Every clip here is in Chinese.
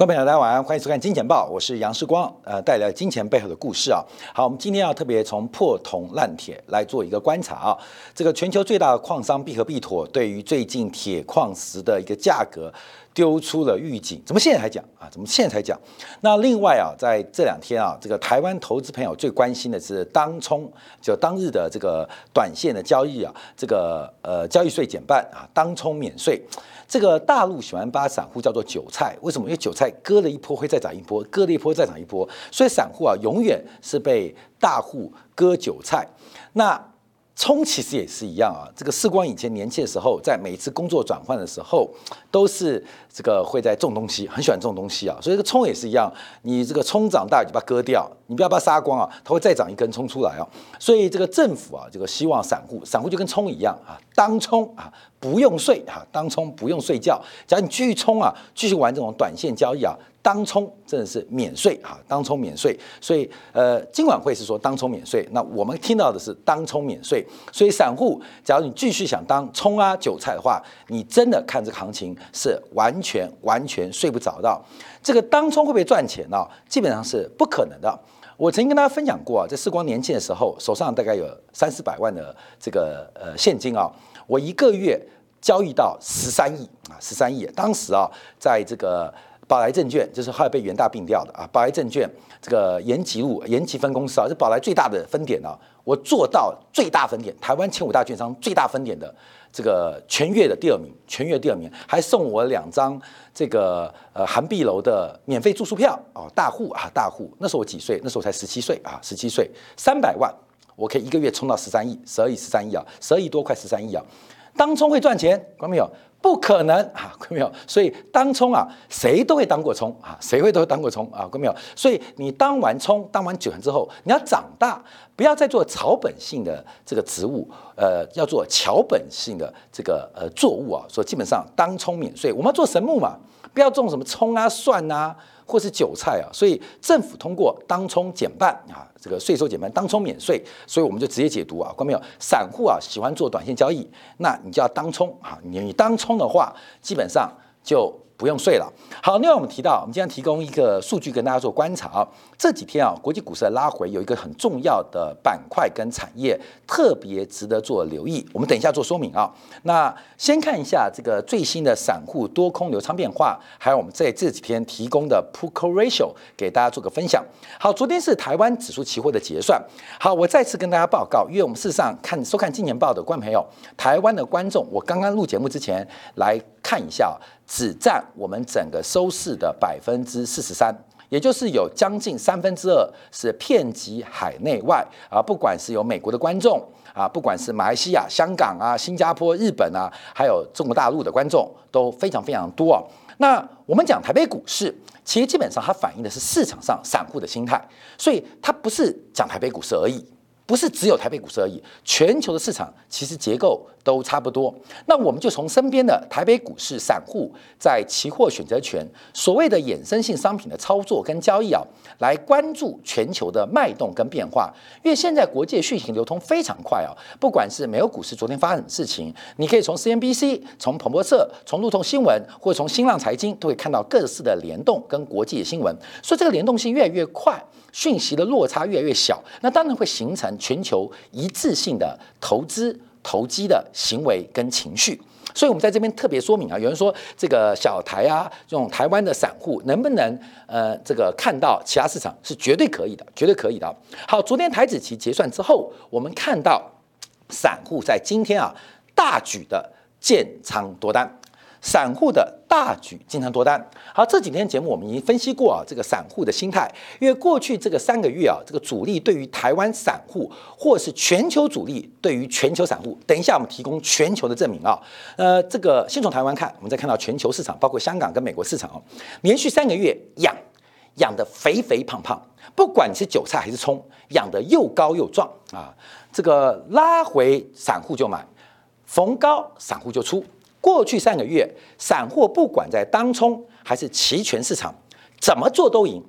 观众朋友，大家晚安，欢迎收看《金钱报》，我是杨世光，呃，带来金钱背后的故事啊。好，我们今天要特别从破铜烂铁来做一个观察啊。这个全球最大的矿商必和必妥对于最近铁矿石的一个价格丢出了预警，怎么现在才讲啊？怎么现在才讲？那另外啊，在这两天啊，这个台湾投资朋友最关心的是当冲，就当日的这个短线的交易啊，这个呃交易税减半啊，当冲免税。这个大陆喜欢把散户叫做韭菜，为什么？因为韭菜割了一波会再涨一波，割了一波再涨一波，所以散户啊永远是被大户割韭菜。那冲其实也是一样啊。这个世光以前年轻的时候，在每一次工作转换的时候，都是这个会在种东西，很喜欢种东西啊。所以这个葱也是一样，你这个葱长大就把它割掉，你不要把它杀光啊，它会再长一根葱出来啊。所以这个政府啊，这个希望散户，散户就跟葱一样啊，当冲啊。不用睡啊，当冲不用睡觉。假如你继续冲啊，继续玩这种短线交易啊，当冲真的是免税啊，当冲免税。所以呃，今晚会是说当冲免税，那我们听到的是当冲免税。所以散户，假如你继续想当冲啊韭菜的话，你真的看这个行情是完全完全睡不着的。这个当冲会不会赚钱呢？基本上是不可能的。我曾经跟大家分享过啊，在时光年轻的时候，手上大概有三四百万的这个呃现金啊。我一个月交易到十三亿啊，十三亿。当时啊，在这个宝来证券，就是后来被元大并掉的啊，宝来证券这个延吉路延吉分公司啊，是宝来最大的分点啊。我做到最大分点，台湾前五大券商最大分点的这个全月的第二名，全月第二名，还送我两张这个呃韩碧楼的免费住宿票哦，大户啊，大户。那时候我几岁？那时候才十七岁啊，十七岁，三百万。我可以一个月冲到十三亿、十二亿、十三亿啊，十二亿多快十三亿啊！当冲会赚钱，看到没有？不可能啊，看没有？所以当冲啊，谁都会当过冲啊，谁会都会当过冲啊，看没有？所以你当完冲、当完卷之后，你要长大，不要再做草本性的这个植物，呃，要做桥本性的这个呃作物啊。所以基本上当冲免税，我们要做神木嘛，不要种什么葱啊、蒜啊。或是韭菜啊，所以政府通过当冲减半啊，这个税收减半，当冲免税，所以我们就直接解读啊，关没有？散户啊喜欢做短线交易，那你就要当冲啊，你你当冲的话，基本上就。不用税了。好，另外我们提到，我们今天提供一个数据跟大家做观察啊。这几天啊，国际股市的拉回有一个很重要的板块跟产业特别值得做留意。我们等一下做说明啊。那先看一下这个最新的散户多空流仓变化，还有我们在这几天提供的 Put Call Ratio 给大家做个分享。好，昨天是台湾指数期货的结算。好，我再次跟大家报告，因为我们事实上看收看《今年报》的观众朋友，台湾的观众，我刚刚录节目之前来看一下。只占我们整个收视的百分之四十三，也就是有将近三分之二是遍及海内外啊，不管是有美国的观众啊，不管是马来西亚、香港啊、新加坡、日本啊，还有中国大陆的观众都非常非常多啊。那我们讲台北股市，其实基本上它反映的是市场上散户的心态，所以它不是讲台北股市而已。不是只有台北股市而已，全球的市场其实结构都差不多。那我们就从身边的台北股市散户在期货选择权所谓的衍生性商品的操作跟交易啊，来关注全球的脉动跟变化。因为现在国际讯息流通非常快啊，不管是美国股市昨天发生的事情，你可以从 CNBC、从彭博社、从路透新闻或者从新浪财经都会看到各式的联动跟国际的新闻，所以这个联动性越来越快。讯息的落差越来越小，那当然会形成全球一致性的投资投机的行为跟情绪。所以，我们在这边特别说明啊，有人说这个小台啊，这种台湾的散户能不能呃这个看到其他市场是绝对可以的，绝对可以的。好，昨天台子期结算之后，我们看到散户在今天啊大举的建仓多单。散户的大举经常多单，好，这几天节目我们已经分析过啊，这个散户的心态，因为过去这个三个月啊，这个主力对于台湾散户，或是全球主力对于全球散户，等一下我们提供全球的证明啊，呃，这个先从台湾看，我们再看到全球市场，包括香港跟美国市场啊，连续三个月养养的肥肥胖胖，不管你是韭菜还是葱，养的又高又壮啊，这个拉回散户就买，逢高散户就出。过去三个月，散户不管在当冲还是期权市场，怎么做都赢，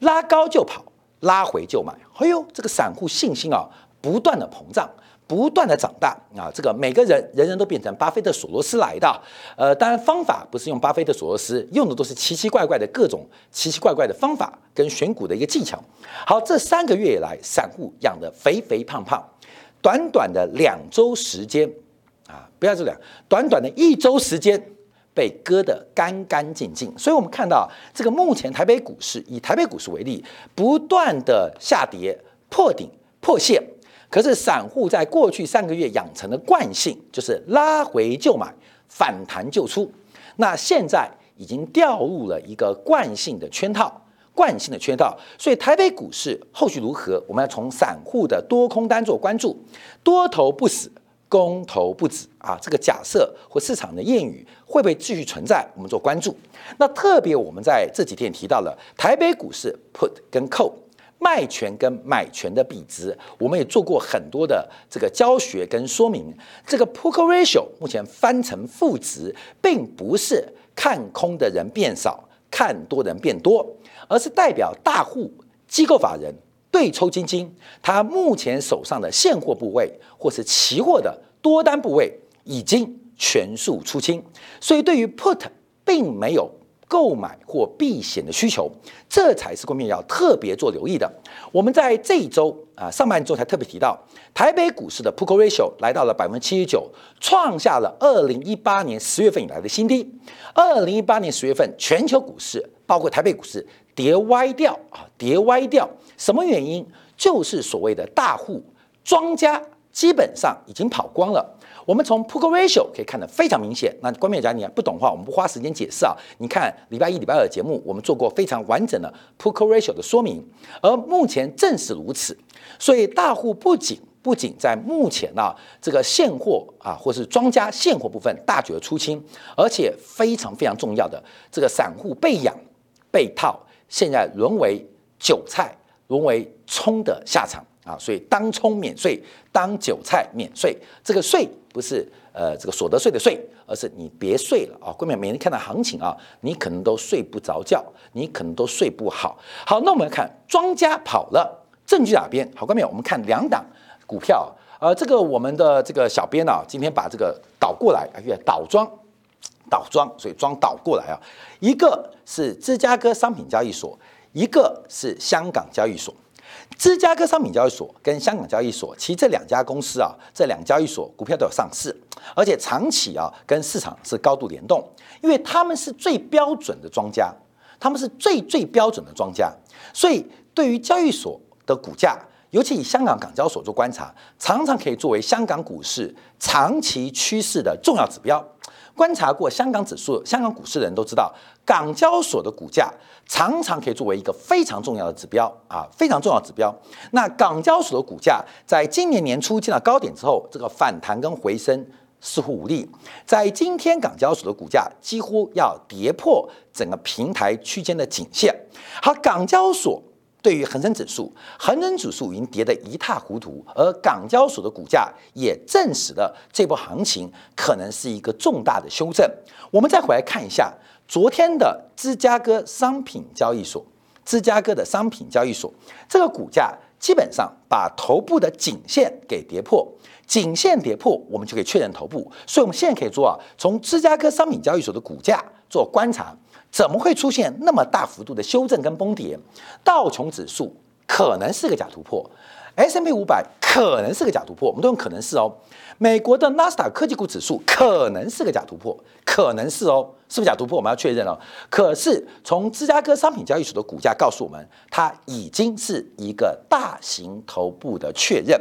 拉高就跑，拉回就买。哎呦，这个散户信心啊，不断的膨胀，不断的长大啊，这个每个人人人都变成巴菲特索罗斯来的，呃，当然方法不是用巴菲特索罗斯，用的都是奇奇怪怪的各种奇奇怪怪的方法跟选股的一个技巧。好，这三个月以来，散户养的肥肥胖胖，短短的两周时间啊，不要这样，短短的一周时间被割得干干净净。所以我们看到这个目前台北股市，以台北股市为例，不断的下跌破顶破线。可是散户在过去三个月养成的惯性就是拉回就买，反弹就出。那现在已经掉入了一个惯性的圈套，惯性的圈套。所以台北股市后续如何，我们要从散户的多空单做关注。多头不死，公投不止啊！这个假设或市场的谚语会不会继续存在？我们做关注。那特别我们在这几天提到了台北股市 put 跟 call。卖权跟买权的比值，我们也做过很多的这个教学跟说明。这个 Put Ratio 目前翻成负值，并不是看空的人变少，看多的人变多，而是代表大户、机构法人、对抽基金，他目前手上的现货部位或是期货的多单部位已经全数出清，所以对于 Put 并没有。购买或避险的需求，这才是关键要特别做留意的。我们在这一周啊上半周才特别提到，台北股市的 Put Ratio 来到了百分之七十九，创下了二零一八年十月份以来的新低。二零一八年十月份，全球股市包括台北股市跌歪掉啊，跌歪掉。什么原因？就是所谓的大户庄家基本上已经跑光了。我们从 Put Ratio 可以看得非常明显。那关面讲你不懂的话，我们不花时间解释啊。你看礼拜一、礼拜二的节目，我们做过非常完整的 Put Ratio 的说明。而目前正是如此，所以大户不仅不仅在目前啊这个现货啊或是庄家现货部分大举的出清，而且非常非常重要的这个散户被养被套，现在沦为韭菜，沦为葱的下场。啊，所以当冲免税，当韭菜免税，这个税不是呃这个所得税的税，而是你别睡了啊！后面每天看到行情啊，你可能都睡不着觉，你可能都睡不好。好，那我们来看庄家跑了，证据哪边？好，关面我们看两档股票，呃，这个我们的这个小编啊，今天把这个倒过来啊，倒庄，倒庄，所以庄倒过来啊，一个是芝加哥商品交易所，一个是香港交易所。芝加哥商品交易所跟香港交易所，其实这两家公司啊，这两交易所股票都有上市，而且长期啊跟市场是高度联动，因为他们是最标准的庄家，他们是最最标准的庄家，所以对于交易所的股价，尤其以香港港交所做观察，常常可以作为香港股市长期趋势的重要指标。观察过香港指数、香港股市的人都知道，港交所的股价常常可以作为一个非常重要的指标啊，非常重要指标。那港交所的股价在今年年初见到高点之后，这个反弹跟回升似乎无力。在今天，港交所的股价几乎要跌破整个平台区间的颈线。好，港交所。对于恒生指数，恒生指数已经跌得一塌糊涂，而港交所的股价也证实了这波行情可能是一个重大的修正。我们再回来看一下昨天的芝加哥商品交易所，芝加哥的商品交易所这个股价基本上把头部的颈线给跌破，颈线跌破，我们就可以确认头部。所以，我们现在可以做啊，从芝加哥商品交易所的股价做观察。怎么会出现那么大幅度的修正跟崩跌？道琼指数可能是个假突破，S M P 五百可能是个假突破，我们都用可能是哦。美国的纳斯达科技股指数可能是个假突破，可能是哦，是不是假突破？我们要确认哦。可是从芝加哥商品交易所的股价告诉我们，它已经是一个大型头部的确认。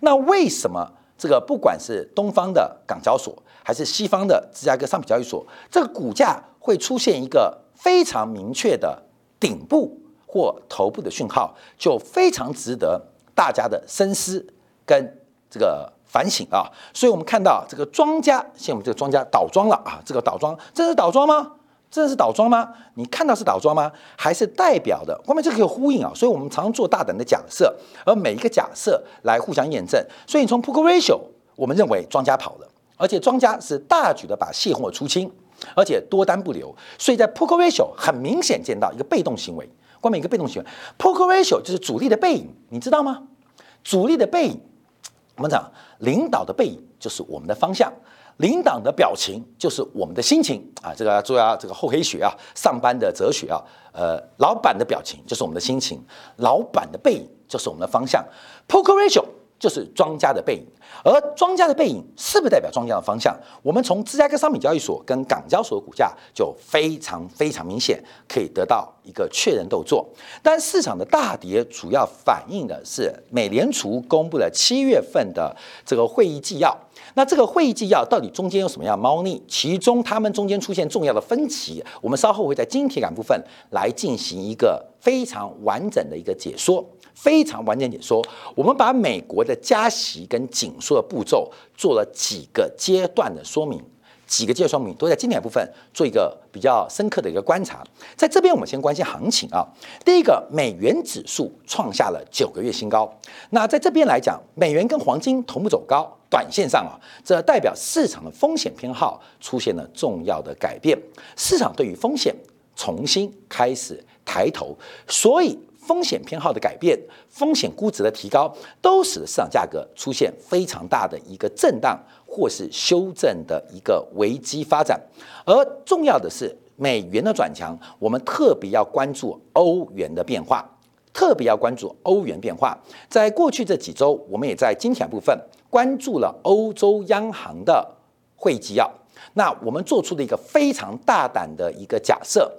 那为什么这个不管是东方的港交所，还是西方的芝加哥商品交易所，这个股价？会出现一个非常明确的顶部或头部的讯号，就非常值得大家的深思跟这个反省啊！所以我们看到这个庄家，现在我们这个庄家倒庄了啊！这个倒庄，这是倒庄吗？真的是倒庄吗？你看到是倒庄吗？还是代表的？后面这个有呼应啊！所以我们常做大胆的假设，而每一个假设来互相验证。所以从 p o k e ratio，我们认为庄家跑了，而且庄家是大举的把卸货出清。而且多单不留，所以在 p o k Ratio 很明显见到一个被动行为，关门一个被动行为。p o k Ratio 就是主力的背影，你知道吗？主力的背影我们讲领导的背影就是我们的方向，领导的表情就是我们的心情啊。这个注意啊，这个厚黑学啊，上班的哲学啊，呃，老板的表情就是我们的心情，老板的背影就是我们的方向。Poker ratio。就是庄家的背影，而庄家的背影是不是代表庄家的方向？我们从芝加哥商品交易所跟港交所的股价就非常非常明显，可以得到一个确认动作。但市场的大跌主要反映的是美联储公布了七月份的这个会议纪要。那这个会议纪要到底中间有什么样猫腻？其中他们中间出现重要的分歧，我们稍后会在晶体感部分来进行一个非常完整的一个解说。非常完整解说，我们把美国的加息跟紧缩的步骤做了几个阶段的说明，几个阶段说明都在经典部分做一个比较深刻的一个观察。在这边，我们先关心行情啊。第一个，美元指数创下了九个月新高。那在这边来讲，美元跟黄金同步走高，短线上啊，这代表市场的风险偏好出现了重要的改变，市场对于风险重新开始抬头，所以。风险偏好的改变，风险估值的提高，都使得市场价格出现非常大的一个震荡或是修正的一个危机发展。而重要的是，美元的转强，我们特别要关注欧元的变化，特别要关注欧元变化。在过去这几周，我们也在今天部分关注了欧洲央行的会议纪要。那我们做出了一个非常大胆的一个假设。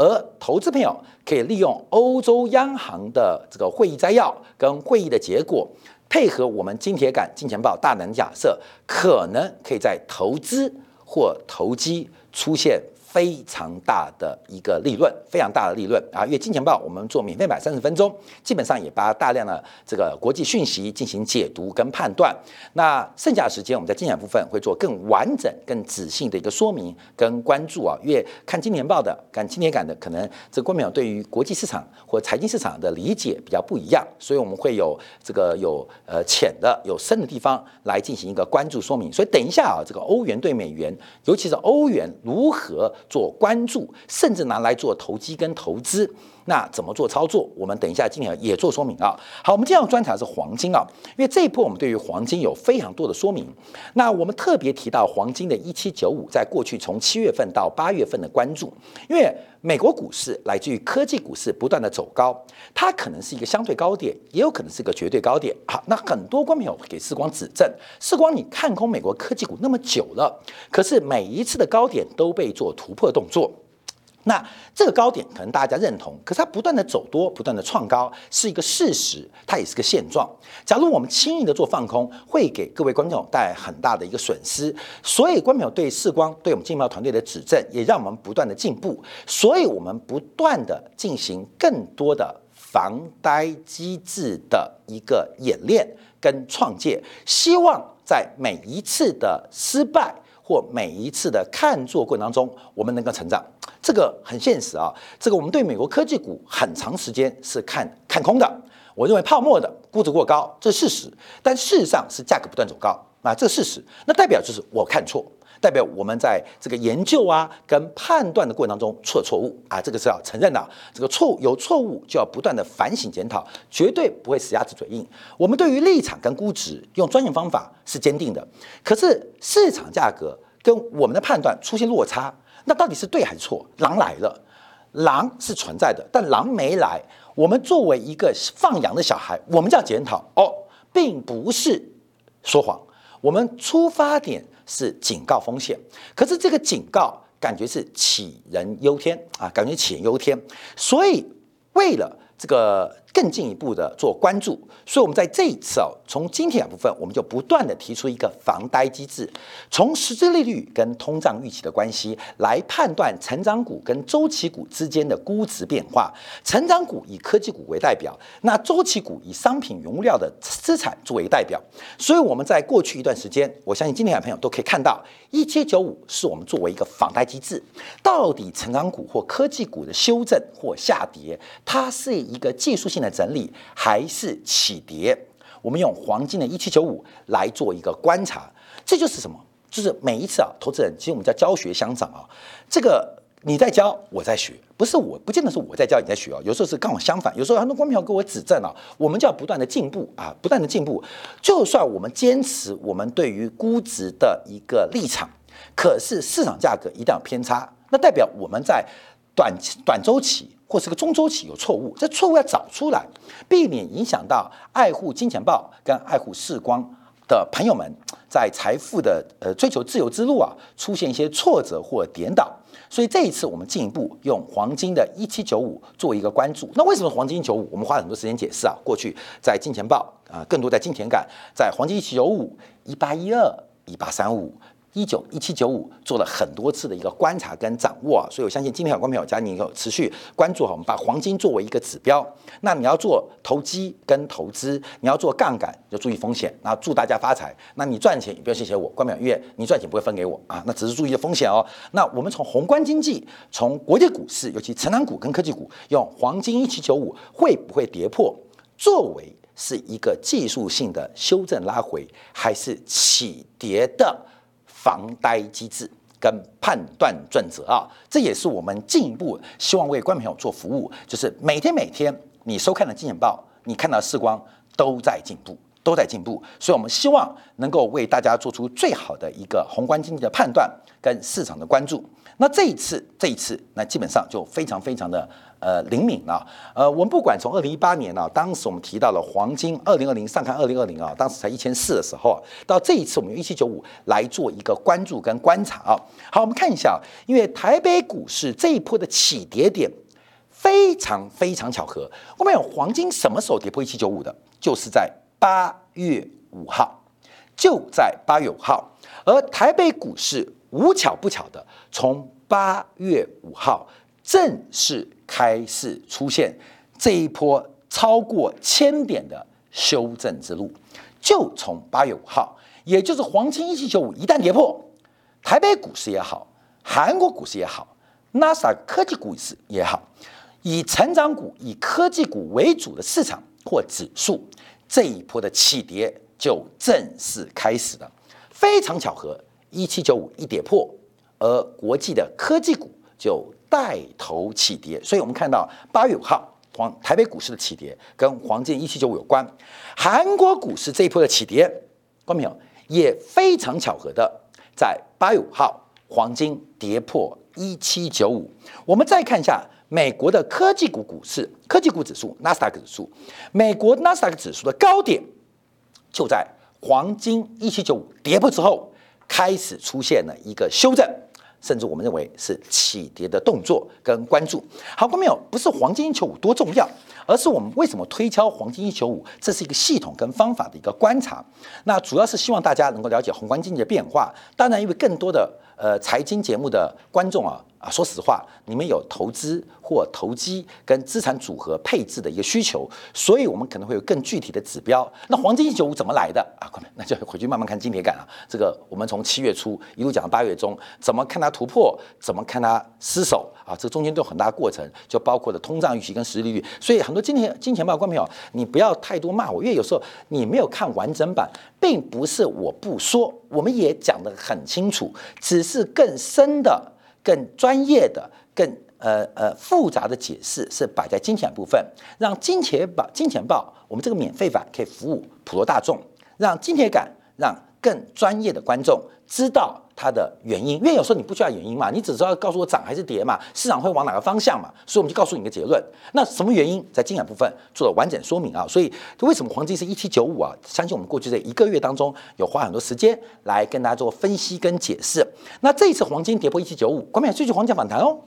而投资朋友可以利用欧洲央行的这个会议摘要跟会议的结果，配合我们金铁杆金钱豹大胆假设，可能可以在投资或投机出现。非常大的一个利润，非常大的利润啊！因为金钱豹我们做免费版三十分钟，基本上也把大量的这个国际讯息进行解读跟判断。那剩下的时间，我们在精选部分会做更完整、更仔细的一个说明跟关注啊。因为看金钱豹的、看金钱感的，可能这观众对于国际市场或财经市场的理解比较不一样，所以我们会有这个有呃浅的、有深的地方来进行一个关注说明。所以等一下啊，这个欧元对美元，尤其是欧元如何？做关注，甚至拿来做投机跟投资。那怎么做操作？我们等一下今天也做说明啊。好，我们今天要观察的是黄金啊，因为这一波我们对于黄金有非常多的说明。那我们特别提到黄金的一七九五，在过去从七月份到八月份的关注，因为美国股市来自于科技股市不断的走高，它可能是一个相对高点，也有可能是个绝对高点。好，那很多观众朋友给世光指正，世光你看空美国科技股那么久了，可是每一次的高点都被做突破动作。那这个高点可能大家认同，可是它不断的走多，不断的创高，是一个事实，它也是个现状。假如我们轻易的做放空，会给各位观众带来很大的一个损失。所以，观众对视光对我们金毛团队的指正，也让我们不断的进步。所以我们不断的进行更多的防呆机制的一个演练跟创建，希望在每一次的失败。或每一次的看做过程当中，我们能够成长，这个很现实啊。这个我们对美国科技股很长时间是看看空的，我认为泡沫的估值过高，这是事实。但事实上是价格不断走高啊，这是事实。那代表就是我看错。代表我们在这个研究啊跟判断的过程当中出了错误啊，这个是要承认的。这个错误有错误就要不断的反省检讨，绝对不会死鸭子嘴硬。我们对于立场跟估值用专业方法是坚定的，可是市场价格跟我们的判断出现落差，那到底是对还是错？狼来了，狼是存在的，但狼没来。我们作为一个放羊的小孩，我们叫检讨哦，并不是说谎，我们出发点。是警告风险，可是这个警告感觉是杞人忧天啊，感觉杞人忧天，所以为了这个。更进一步的做关注，所以我们在这一次哦，从今天部分，我们就不断的提出一个防呆机制，从实质利率跟通胀预期的关系来判断成长股跟周期股之间的估值变化。成长股以科技股为代表，那周期股以商品原料的资产作为代表。所以我们在过去一段时间，我相信今天的朋友都可以看到，一七九五是我们作为一个防呆机制，到底成长股或科技股的修正或下跌，它是一个技术性。的整理还是起跌，我们用黄金的一七九五来做一个观察，这就是什么？就是每一次啊，投资人其实我们叫教学相长啊，这个你在教，我在学，不是我，不见得是我在教你在学啊。有时候是刚好相反，有时候很多观众给我指正啊，我们就要不断的进步啊，不断的进步。就算我们坚持我们对于估值的一个立场，可是市场价格一旦有偏差，那代表我们在短短周期或是个中周期有错误，这错误要找出来，避免影响到爱护金钱豹跟爱护视光的朋友们在财富的呃追求自由之路啊出现一些挫折或颠倒。所以这一次我们进一步用黄金的一七九五做一个关注。那为什么黄金九五？我们花很多时间解释啊。过去在金钱豹啊，更多在金钱感，在黄金一七九五、一八一二、一八三五。一九一七九五做了很多次的一个观察跟掌握啊，所以我相信今天有观众朋友，假如你有持续关注哈，我们把黄金作为一个指标，那你要做投机跟投资，你要做杠杆就注意风险。那祝大家发财，那你赚钱也不要谢谢我，关淼，因为你赚钱不会分给我啊，那只是注意风险哦。那我们从宏观经济，从国际股市，尤其成长股跟科技股，用黄金一七九五会不会跌破，作为是一个技术性的修正拉回，还是起跌的？防呆机制跟判断准则啊，这也是我们进一步希望为观众朋友做服务，就是每天每天你收看的金钱报，你看到的视光都在进步，都在进步，所以我们希望能够为大家做出最好的一个宏观经济的判断跟市场的关注。那这一次，这一次，那基本上就非常非常的。呃，灵敏啊，呃，我们不管从二零一八年啊，当时我们提到了黄金二零二零上看二零二零啊，当时才一千四的时候啊，到这一次我们用一七九五来做一个关注跟观察啊。好，我们看一下，因为台北股市这一波的起跌点非常非常巧合，我们有黄金什么时候跌破一七九五的？就是在八月五号，就在八月五号，而台北股市无巧不巧的从八月五号正式。开始出现这一波超过千点的修正之路，就从八月五号，也就是黄金一七九五一旦跌破，台北股市也好，韩国股市也好，纳斯达科技股市也好，以成长股、以科技股为主的市场或指数，这一波的起跌就正式开始了。非常巧合，一七九五一跌破，而国际的科技股就。带头起跌，所以我们看到八月五号黄台北股市的起跌跟黄金一七九五有关，韩国股市这一波的起跌，观众朋友也非常巧合的在八月五号黄金跌破一七九五。我们再看一下美国的科技股股市，科技股指数纳斯达克指数，美国纳斯达克指数的高点就在黄金一七九五跌破之后，开始出现了一个修正。甚至我们认为是起跌的动作跟关注。好，观众朋友，不是黄金一九五多重要，而是我们为什么推敲黄金一九五，这是一个系统跟方法的一个观察。那主要是希望大家能够了解宏观经济的变化。当然，因为更多的呃财经节目的观众啊。啊，说实话，你们有投资或投机跟资产组合配置的一个需求，所以我们可能会有更具体的指标。那黄金一九五怎么来的啊？快，那就回去慢慢看金铁杆啊。这个我们从七月初一路讲到八月中，怎么看它突破，怎么看它失守啊？这中间都有很大过程，就包括了通胀预期跟实际利率。所以很多金钱金钱报观众朋友，你不要太多骂我，因为有时候你没有看完整版，并不是我不说，我们也讲得很清楚，只是是更深的。更专业的、更呃呃复杂的解释是摆在金钱部分，让金钱报、金钱报我们这个免费版可以服务普罗大众，让金钱感让更专业的观众知道它的原因。因为有时候你不需要原因嘛，你只知道告诉我涨还是跌嘛，市场会往哪个方向嘛，所以我们就告诉你一个结论。那什么原因在金钱部分做了完整说明啊？所以为什么黄金是一七九五啊？相信我们过去这一个月当中有花很多时间来跟大家做分析跟解释。那这一次黄金跌破一七九五，关键追求黄金反弹哦，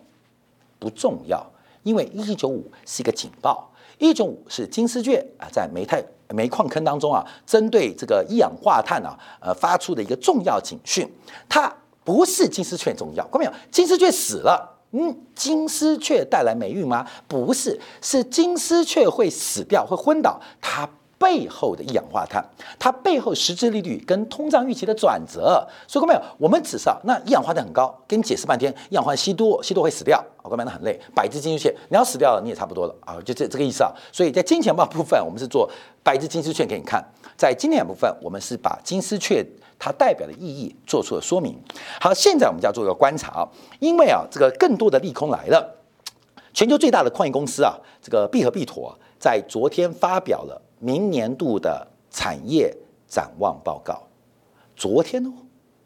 不重要，因为一七九五是一个警报。一种五是金丝雀啊，在煤炭煤矿坑当中啊，针对这个一氧化碳啊，呃，发出的一个重要警讯。它不是金丝雀重要，看到没有？金丝雀死了，嗯，金丝雀带来霉运吗？不是，是金丝雀会死掉，会昏倒，它背后的一氧化碳，它背后实质利率跟通胀预期的转折。所以，各位，我们只是啊，那一氧化碳很高，跟你解释半天，一氧化碳吸多，吸多会死掉，各位朋友很累，百只金丝雀，你要死掉了，你也差不多了啊，就这这个意思啊。所以在金钱报部分，我们是做百只金丝雀给你看；在经典部分，我们是把金丝雀它代表的意义做出了说明。好，现在我们就要做一个观察啊，因为啊，这个更多的利空来了，全球最大的矿业公司啊，这个必和必妥。在昨天发表了明年度的产业展望报告。昨天哦，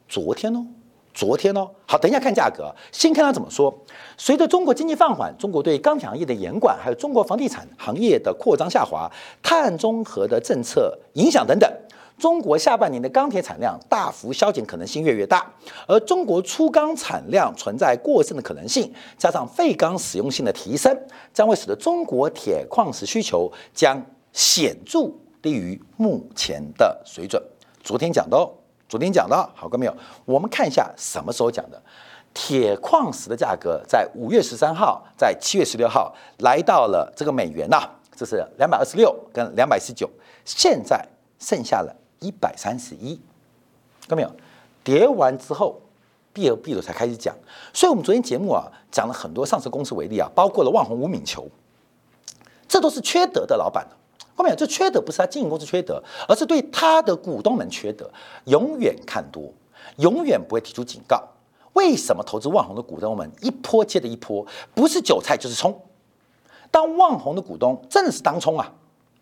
昨天哦，昨天哦。好，等一下看价格。先看他怎么说。随着中国经济放缓，中国对钢铁行业的严管，还有中国房地产行业的扩张下滑，碳中和的政策影响等等。中国下半年的钢铁产量大幅削减可能性越来越大，而中国粗钢产量存在过剩的可能性，加上废钢使用性的提升，将会使得中国铁矿石需求将显著低于目前的水准。昨天讲的哦，昨天讲的好，各位没有？我们看一下什么时候讲的？铁矿石的价格在五月十三号，在七月十六号来到了这个美元呐，这是两百二十六跟两百十九，现在剩下了。一百三十一，看到没有？跌完之后，避而避了才开始讲。所以，我们昨天节目啊，讲了很多上市公司为例啊，包括了万宏、吴敏球，这都是缺德的老板后面？这缺德不是他经营公司缺德，而是对他的股东们缺德，永远看多，永远不会提出警告。为什么投资万红的股东们一波接着一波，不是韭菜就是冲？当万红的股东真的是当冲啊！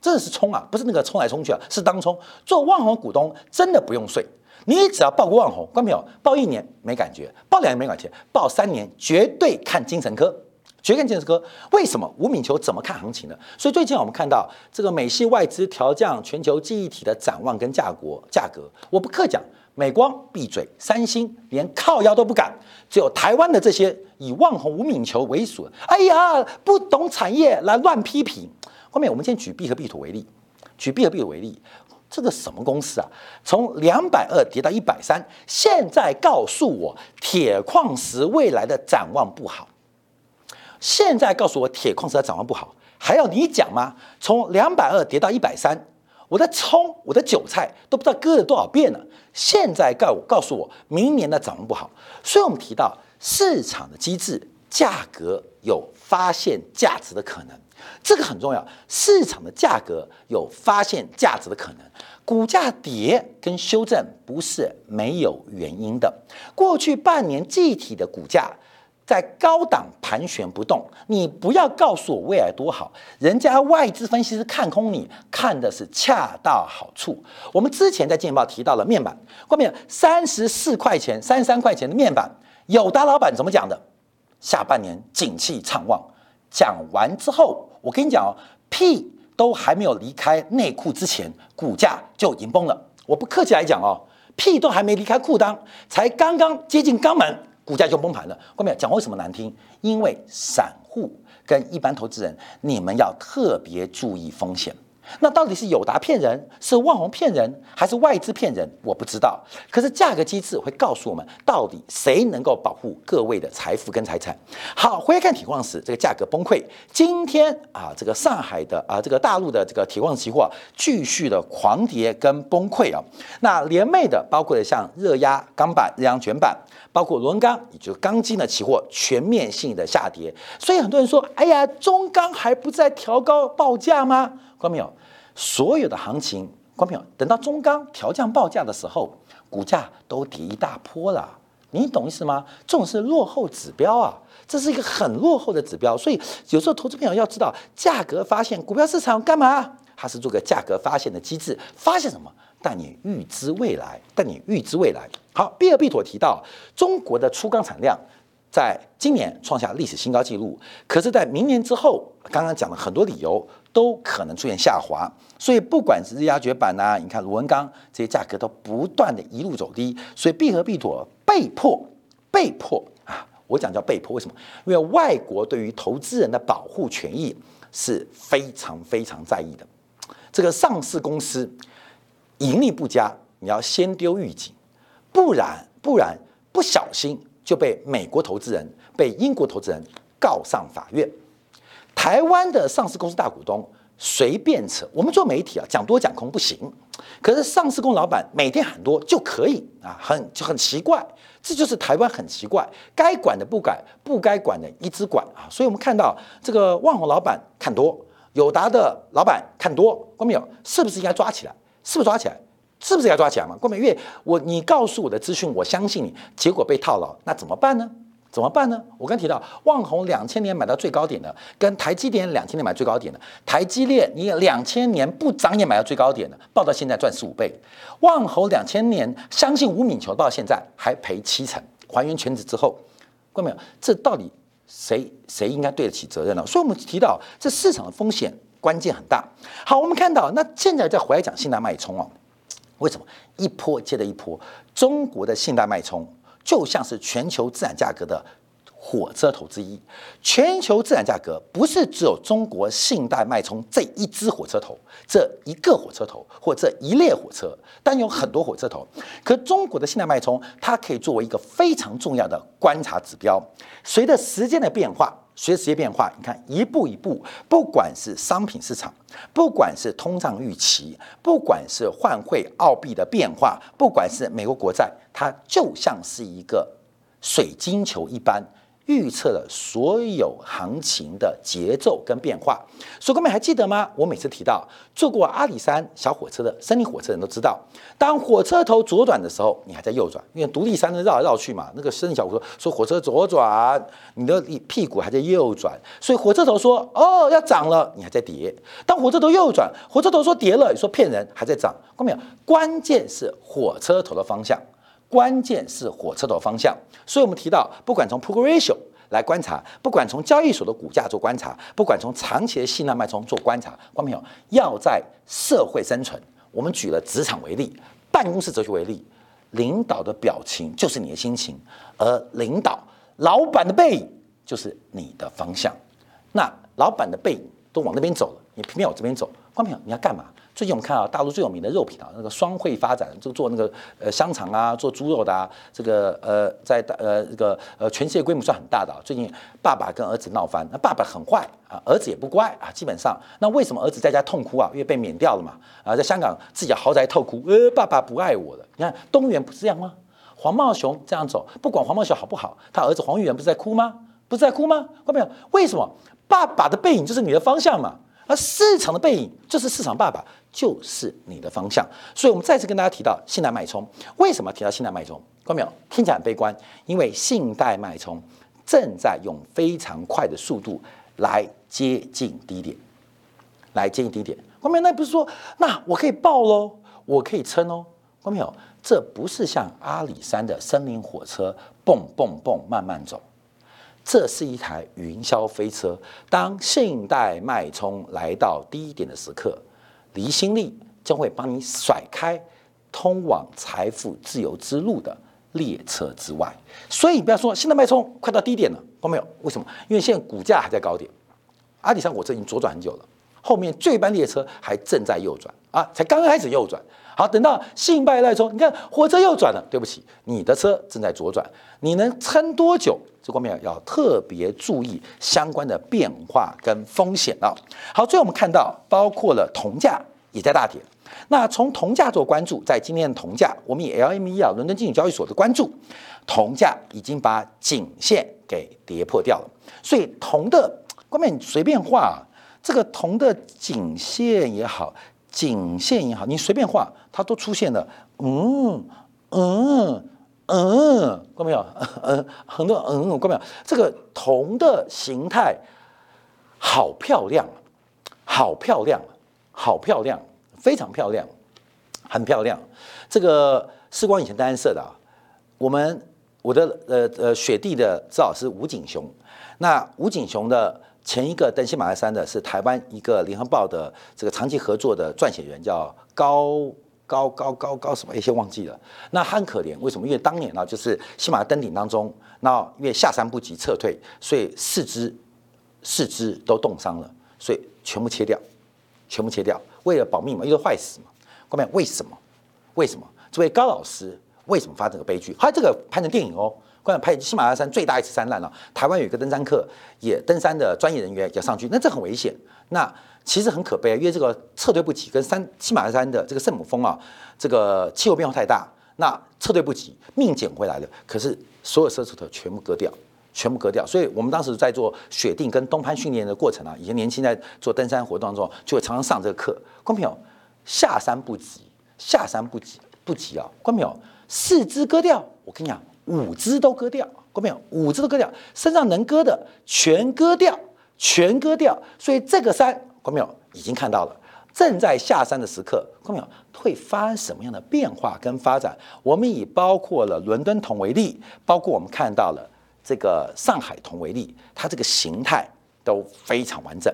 真的是冲啊，不是那个冲来冲去啊，是当冲。做万红股东真的不用睡，你只要报个万红，观众朋友，报一年没感觉，报两年没感觉，报三年绝对看精神科，绝看精神科。为什么吴敏球怎么看行情呢？所以最近我们看到这个美系外资调降全球记忆体的展望跟价格，价格我不客讲，美光闭嘴，三星连靠腰都不敢，只有台湾的这些以万红吴敏球为首，哎呀，不懂产业来乱批评。后面我们先举 B 和 B 图为例，举 B 和 B 图为例，这个什么公司啊？从两百二跌到一百三，现在告诉我铁矿石未来的展望不好。现在告诉我铁矿石的展望不好，还要你讲吗？从两百二跌到一百三，我的葱，我的韭菜都不知道割了多少遍了。现在告告诉我明年的展望不好，所以我们提到市场的机制，价格有发现价值的可能。这个很重要，市场的价格有发现价值的可能，股价跌跟修正不是没有原因的。过去半年具体的股价在高档盘旋不动，你不要告诉我未来多好，人家外资分析师看空你，看的是恰到好处。我们之前在见报提到了面板，后面三十四块钱、三十三块钱的面板，友达老板怎么讲的？下半年景气畅旺。讲完之后，我跟你讲哦，屁都还没有离开内裤之前，股价就已经崩了。我不客气来讲哦，屁都还没离开裤裆，才刚刚接近肛门，股价就崩盘了。后面讲为什么难听？因为散户跟一般投资人，你们要特别注意风险。那到底是友达骗人，是万宏骗人，还是外资骗人？我不知道。可是价格机制会告诉我们，到底谁能够保护各位的财富跟财产。好，回来看铁矿石这个价格崩溃。今天啊，这个上海的啊，这个大陆的这个铁矿石期货继续的狂跌跟崩溃啊。那连袂的包括了像热压钢板、热压卷板，包括螺纹钢，也就是钢筋的期货全面性的下跌。所以很多人说，哎呀，中钢还不在调高报价吗？看到没有？所有的行情，看到没有？等到中钢调降报价的时候，股价都跌一大波了。你懂意思吗？这种是落后指标啊，这是一个很落后的指标。所以有时候投资朋友要知道，价格发现股票市场干嘛？它是做个价格发现的机制，发现什么？带你预知未来，带你预知未来。好，比尔·毕妥提到，中国的粗钢产量在今年创下历史新高纪录，可是，在明年之后，刚刚讲了很多理由。都可能出现下滑，所以不管是日压绝板呐，你看螺纹钢这些价格都不断的一路走低，所以必和必妥被迫被迫啊，我讲叫被迫，为什么？因为外国对于投资人的保护权益是非常非常在意的。这个上市公司盈利不佳，你要先丢预警，不然不然不小心就被美国投资人、被英国投资人告上法院。台湾的上市公司大股东随便扯。我们做媒体啊，讲多讲空不行。可是上市公司老板每天喊多就可以啊，很就很奇怪。这就是台湾很奇怪，该管的不管，不该管的一直管啊。所以我们看到这个万宏老板看多，友达的老板看多，关没有？是不是应该抓起来？是不是抓起来？是不是该抓起来嘛？关美月，我你告诉我的资讯，我相信你，结果被套牢，那怎么办呢？怎么办呢？我刚提到，旺宏两千年买到最高点的，跟台积电两千年买最高点的，台积电你两千年不涨也买到最高点的，报到现在赚十五倍。旺宏两千年相信吴敏球到现在还赔七成，还原全值之后，关没有？这到底谁谁应该对得起责任呢？所以我们提到这市场的风险关键很大。好，我们看到那现在再回来讲信贷脉冲哦，为什么一波接着一波？中国的信贷脉冲。就像是全球自然价格的火车头之一，全球自然价格不是只有中国信贷脉冲这一支火车头，这一个火车头或这一列火车，但有很多火车头。可中国的信贷脉冲，它可以作为一个非常重要的观察指标。随着时间的变化，随着时间变化，你看一步一步，不管是商品市场，不管是通胀预期，不管是换汇澳币的变化，不管是美国国债。它就像是一个水晶球一般，预测了所有行情的节奏跟变化。所以各位还记得吗？我每次提到坐过阿里山小火车的森林火车人都知道，当火车头左转的时候，你还在右转，因为独立山的绕来绕去嘛。那个森林小火车说火车左转，你的屁股还在右转，所以火车头说哦要涨了，你还在跌。当火车头右转，火车头说跌了，你说骗人，还在涨。看到没有？关键是火车头的方向。关键是火车头方向，所以我们提到，不管从 p r o g r ratio 来观察，不管从交易所的股价做观察，不管从长期的信贷脉冲做观察，观众朋友要在社会生存，我们举了职场为例，办公室哲学为例，领导的表情就是你的心情，而领导老板的背影就是你的方向。那老板的背影都往那边走了，你偏偏往这边走，观众朋友你要干嘛？最近我们看到大陆最有名的肉品啊，那个双汇发展就做那个呃香肠啊，做猪肉的啊，这个呃在呃这个呃全世界规模算很大的。最近爸爸跟儿子闹翻，那爸爸很坏啊，儿子也不乖啊，基本上那为什么儿子在家痛哭啊？因为被免掉了嘛啊，在香港自己豪宅痛哭，呃爸爸不爱我了。你看东元不是这样吗？黄茂雄这样走，不管黄茂雄好不好，他儿子黄玉元不是在哭吗？不是在哭吗？看到没有？为什么爸爸的背影就是你的方向嘛？而市场的背影就是市场爸爸。就是你的方向，所以我们再次跟大家提到信贷脉冲。为什么提到信贷脉冲？看到没有？听起来很悲观，因为信贷脉冲正在用非常快的速度来接近低点，来接近低点。看到没有？那不是说，那我可以爆喽，我可以撑哦。看到没有？这不是像阿里山的森林火车，蹦蹦蹦慢慢走，这是一台云霄飞车。当信贷脉冲来到低点的时刻。离心力将会帮你甩开通往财富自由之路的列车之外，所以不要说现在脉冲快到低点了，看没有？为什么？因为现在股价还在高点，阿里山火车已经左转很久了，后面最班列车还正在右转啊，才刚开始右转。好，等到信贷脉冲，你看火车右转了，对不起，你的车正在左转，你能撑多久？这方面要特别注意相关的变化跟风险啊。好，最后我们看到，包括了铜价也在大跌。那从铜价做关注，在今天的铜价，我们以 LME 啊，伦敦金融交易所的关注，铜价已经把颈线给跌破掉了。所以铜的关面随便画，这个铜的颈线也好，颈线也好，你随便画，它都出现了，嗯嗯。嗯，看到没有？嗯，很多嗯，看到没有？这个铜的形态好漂亮，好漂亮，好漂亮，非常漂亮，很漂亮。这个时光以前单色的啊，我们我的呃呃雪地的指导师吴景雄，那吴景雄的前一个登西马拉山的是台湾一个联合报的这个长期合作的撰写员，叫高。高高高高什么？一些忘记了。那很可怜，为什么？因为当年呢，就是喜马登顶当中，那因为下山不及撤退，所以四肢四肢都冻伤了，所以全部切掉，全部切掉，为了保命嘛，因为坏死嘛。后面为什么？为什么？这位高老师为什么发生这个悲剧？他这个拍成电影哦，关于拍喜马拉雅山最大一次山难了，台湾有一个登山客也登山的专业人员也上去，那这很危险。那其实很可悲，因为这个撤退不及，跟山喜马拉雅山的这个圣母峰啊，这个气候变化太大，那撤退不及，命捡回来了，可是所有奢侈头全部割掉。全部割掉，所以我们当时在做雪定跟东攀训练的过程啊，以前年轻在做登山活动当中，就会常常上这个课。观众朋友，下山不急，下山不急，不急啊！观众朋友，四肢割掉，我跟你讲，五肢都割掉。观众朋友，五肢都割掉，身上能割的全割掉，全割掉。所以这个山，观众朋友已经看到了，正在下山的时刻，观众朋友会发生什么样的变化跟发展？我们以包括了伦敦铜为例，包括我们看到了。这个上海铜为例，它这个形态都非常完整。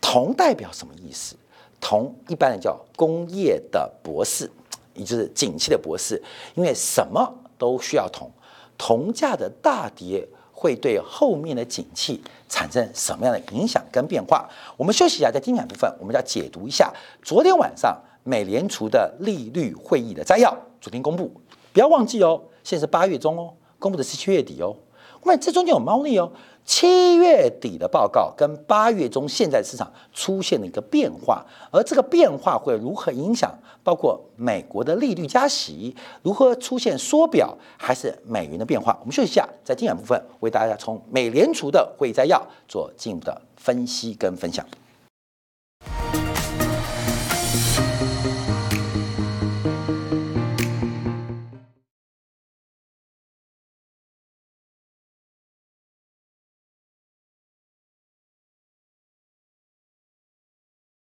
铜代表什么意思？铜一般人叫工业的博士，也就是景气的博士，因为什么都需要铜。铜价的大跌会对后面的景气产生什么样的影响跟变化？我们休息一下，在精彩部分，我们要解读一下昨天晚上美联储的利率会议的摘要。昨天公布，不要忘记哦，现在是八月中哦，公布的是七月底哦。那这中间有猫腻哦。七月底的报告跟八月中现在市场出现了一个变化，而这个变化会如何影响？包括美国的利率加息如何出现缩表，还是美元的变化？我们休息一下，在今晚部分为大家从美联储的会议摘要做进一步的分析跟分享。